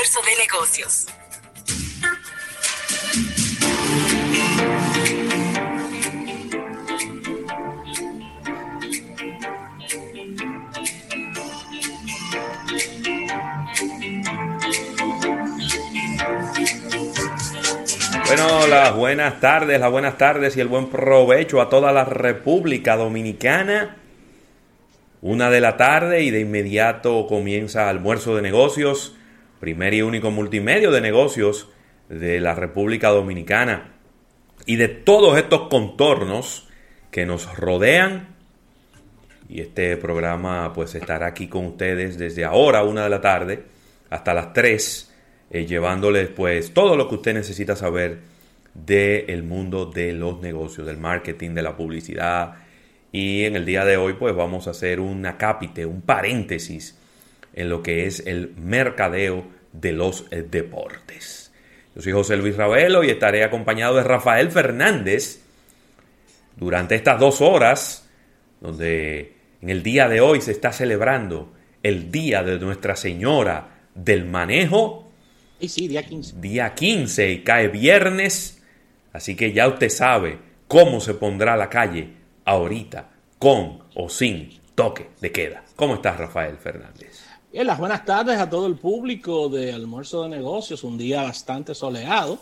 Almuerzo de Negocios. Bueno, las buenas tardes, las buenas tardes y el buen provecho a toda la República Dominicana. Una de la tarde y de inmediato comienza almuerzo de negocios, primer y único multimedio de negocios de la República Dominicana. Y de todos estos contornos que nos rodean. Y este programa pues estará aquí con ustedes desde ahora, una de la tarde, hasta las 3 eh, llevándoles pues todo lo que usted necesita saber del mundo de los negocios, del marketing, de la publicidad. Y en el día de hoy pues vamos a hacer un acápite, un paréntesis en lo que es el mercadeo de los eh, deportes. Yo soy José Luis Ravelo y estaré acompañado de Rafael Fernández durante estas dos horas donde en el día de hoy se está celebrando el Día de Nuestra Señora del Manejo y sí, día 15. Día 15 y cae viernes. Así que ya usted sabe cómo se pondrá la calle ahorita, con o sin toque de queda. ¿Cómo estás, Rafael Fernández? Bien, las buenas tardes a todo el público de Almuerzo de Negocios. Un día bastante soleado.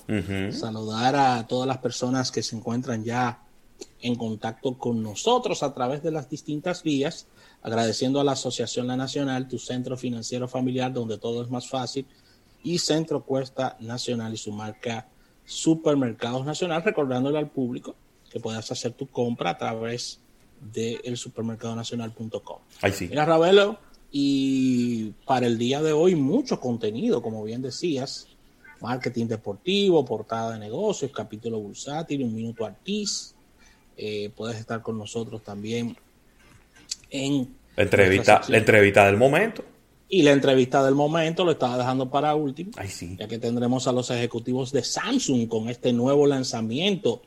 Saludar a todas las personas que se encuentran ya en contacto con nosotros a través de las distintas vías. Agradeciendo a la Asociación La Nacional, tu centro financiero familiar, donde todo es más fácil y Centro Cuesta Nacional y su marca Supermercados Nacional, recordándole al público que puedas hacer tu compra a través de supermercadonacional.com. Ahí sí. Mira, Ravelo, y para el día de hoy mucho contenido, como bien decías, marketing deportivo, portada de negocios, capítulo bursátil, un minuto artis. Eh, puedes estar con nosotros también en la entrevista, la entrevista del momento. Y la entrevista del momento lo estaba dejando para último, Ay, sí. ya que tendremos a los ejecutivos de Samsung con este nuevo lanzamiento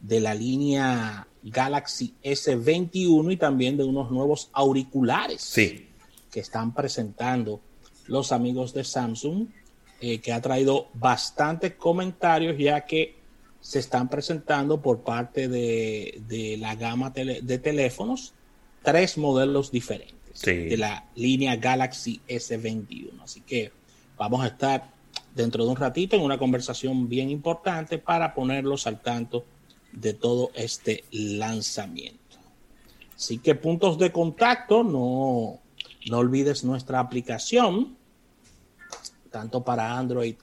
de la línea Galaxy S21 y también de unos nuevos auriculares sí. Que están presentando los amigos de Samsung, eh, que ha traído bastantes comentarios ya que se están presentando por parte de, de la gama tele, de teléfonos tres modelos diferentes de la línea Galaxy S21. Así que vamos a estar dentro de un ratito en una conversación bien importante para ponerlos al tanto de todo este lanzamiento. Así que puntos de contacto, no, no olvides nuestra aplicación, tanto para Android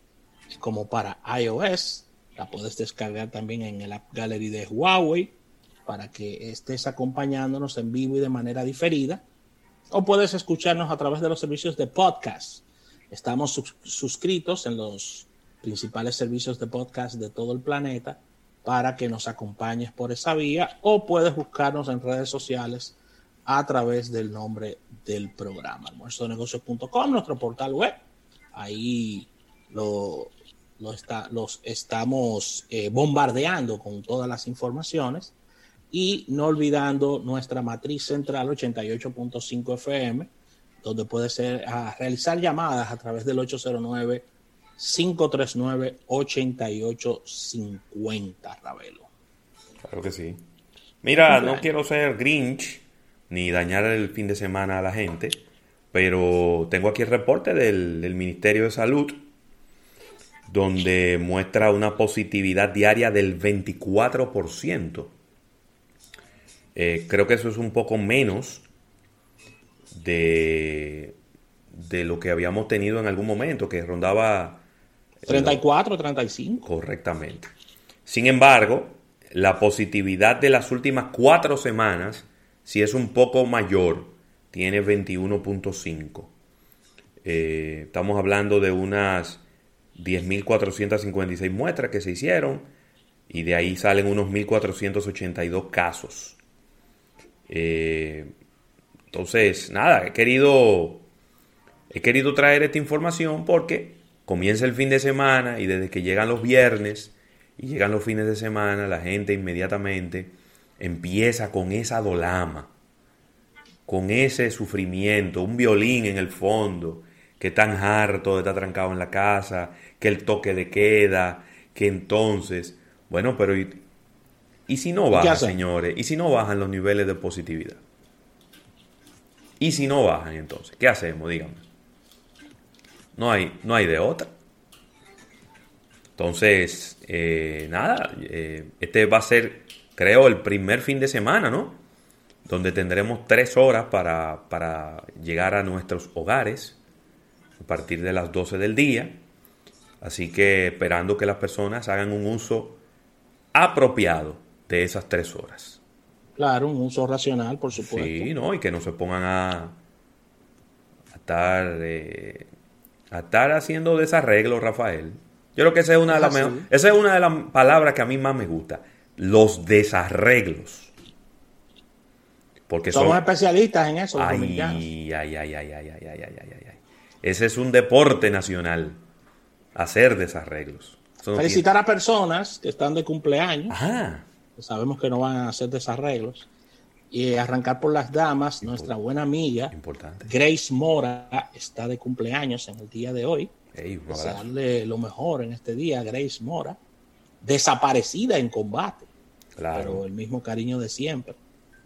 como para iOS. La puedes descargar también en el App Gallery de Huawei para que estés acompañándonos en vivo y de manera diferida o puedes escucharnos a través de los servicios de podcast. Estamos suscritos en los principales servicios de podcast de todo el planeta para que nos acompañes por esa vía o puedes buscarnos en redes sociales a través del nombre del programa, almuerzonegocios.com, nuestro portal web. Ahí lo, está, los estamos eh, bombardeando con todas las informaciones y no olvidando nuestra matriz central 88.5 FM, donde puede ser a realizar llamadas a través del 809 539 8850 Ravelo. Claro que sí. Mira, no quiero ser Grinch ni dañar el fin de semana a la gente, pero tengo aquí el reporte del, del Ministerio de Salud donde muestra una positividad diaria del 24%. Eh, creo que eso es un poco menos de, de lo que habíamos tenido en algún momento, que rondaba... 34, 35. Correctamente. Sin embargo, la positividad de las últimas cuatro semanas sí es un poco mayor tiene 21.5. Eh, estamos hablando de unas 10.456 muestras que se hicieron y de ahí salen unos 1.482 casos. Eh, entonces, nada, he querido, he querido traer esta información porque comienza el fin de semana y desde que llegan los viernes y llegan los fines de semana, la gente inmediatamente empieza con esa dolama, con ese sufrimiento, un violín en el fondo, que tan harto de estar trancado en la casa, que el toque de queda, que entonces, bueno, pero ¿y, y si no bajan, señores? ¿Y si no bajan los niveles de positividad? ¿Y si no bajan entonces? ¿Qué hacemos? Díganme. No hay, no hay de otra. Entonces, eh, nada, eh, este va a ser, creo, el primer fin de semana, ¿no? Donde tendremos tres horas para, para llegar a nuestros hogares a partir de las 12 del día. Así que esperando que las personas hagan un uso apropiado de esas tres horas. Claro, un uso racional, por supuesto. Sí, ¿no? Y que no se pongan a, estar, eh, a estar haciendo desarreglos, Rafael. Yo creo que esa es una de las ah, esa es una de las palabras que a mí más me gusta los desarreglos. Porque somos son... especialistas en eso. Los ay, dominicanos. ay, ay, ay, ay, ay, ay, ay, ay. Ese es un deporte nacional, hacer desarreglos. Felicitar a personas que están de cumpleaños. Ajá. Sabemos que no van a hacer desarreglos. Y arrancar por las damas, nuestra buena amiga Importante. Grace Mora está de cumpleaños en el día de hoy. Darle lo mejor en este día, Grace Mora desaparecida en combate, claro. pero el mismo cariño de siempre.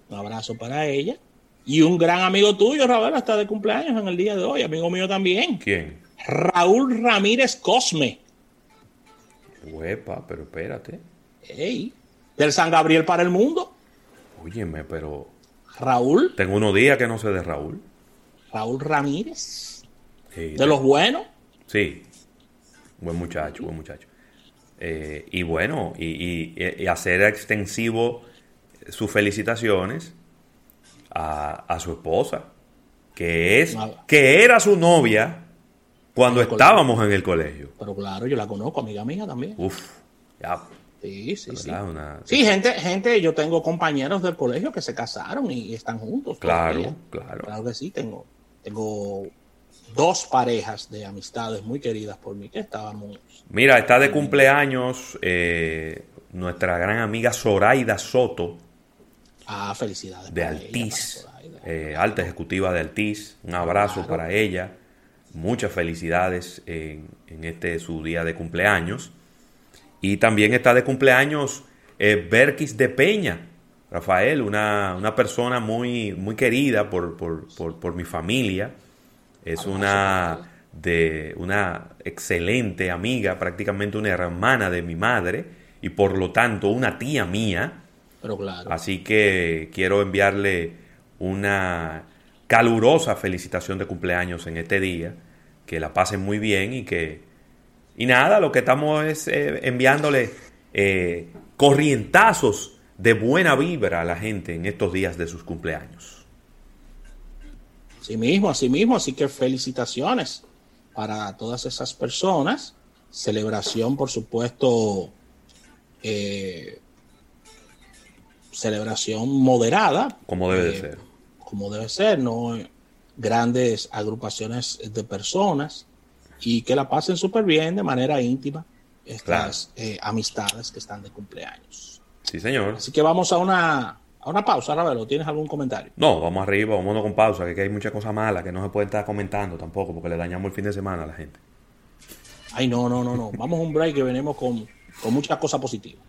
Un abrazo para ella. Y un gran amigo tuyo, Raúl, está de cumpleaños en el día de hoy, amigo mío también. ¿Quién? Raúl Ramírez Cosme. Huepa, pero espérate. Ey, del San Gabriel para el mundo. Óyeme, pero. Raúl. Tengo unos días que no sé de Raúl. Raúl Ramírez. de los buenos. Sí, buen muchacho, buen muchacho. Eh, y bueno, y, hacer extensivo sus felicitaciones a, su esposa, que es, que era su novia cuando estábamos en el colegio. Pero claro, yo la conozco, amiga mía también. Uf, ya. Sí, sí, sí. Sí, gente, gente, yo tengo compañeros del colegio que se casaron y están juntos. Claro, claro. Claro que sí, tengo, tengo dos parejas de amistades muy queridas por mí que estábamos. Mira, está de cumpleaños eh, nuestra gran amiga Zoraida Soto. Ah, felicidades. De Altiz, eh, alta ejecutiva de Altiz. Un abrazo para ella. Muchas felicidades en, este su día de cumpleaños. Y también está de cumpleaños eh, Berkis de Peña, Rafael, una, una persona muy, muy querida por, por, por, por mi familia es una de una excelente amiga, prácticamente una hermana de mi madre y por lo tanto una tía mía. Pero claro. Así que quiero enviarle una calurosa felicitación de cumpleaños en este día, que la pasen muy bien y que y nada, lo que estamos es eh, enviándole eh, corrientazos de buena vibra a la gente en estos días de sus cumpleaños. Sí mismo, así mismo, así que felicitaciones para todas esas personas. Celebración, por supuesto, eh, celebración moderada. Como debe de eh, ser. Como debe ser, no grandes agrupaciones de personas y que la pasen súper bien de manera íntima estas eh, amistades que están de cumpleaños. Sí, señor. Así que vamos a una a una pausa, Ravelo, ¿tienes algún comentario? No, vamos arriba, vámonos con pausa, que, hay muchas cosas malas que no se puede estar comentando tampoco, porque le dañamos el fin de semana a la gente. Ay, no, no, no, no. Vamos a un break que venimos con, con muchas cosas positivas.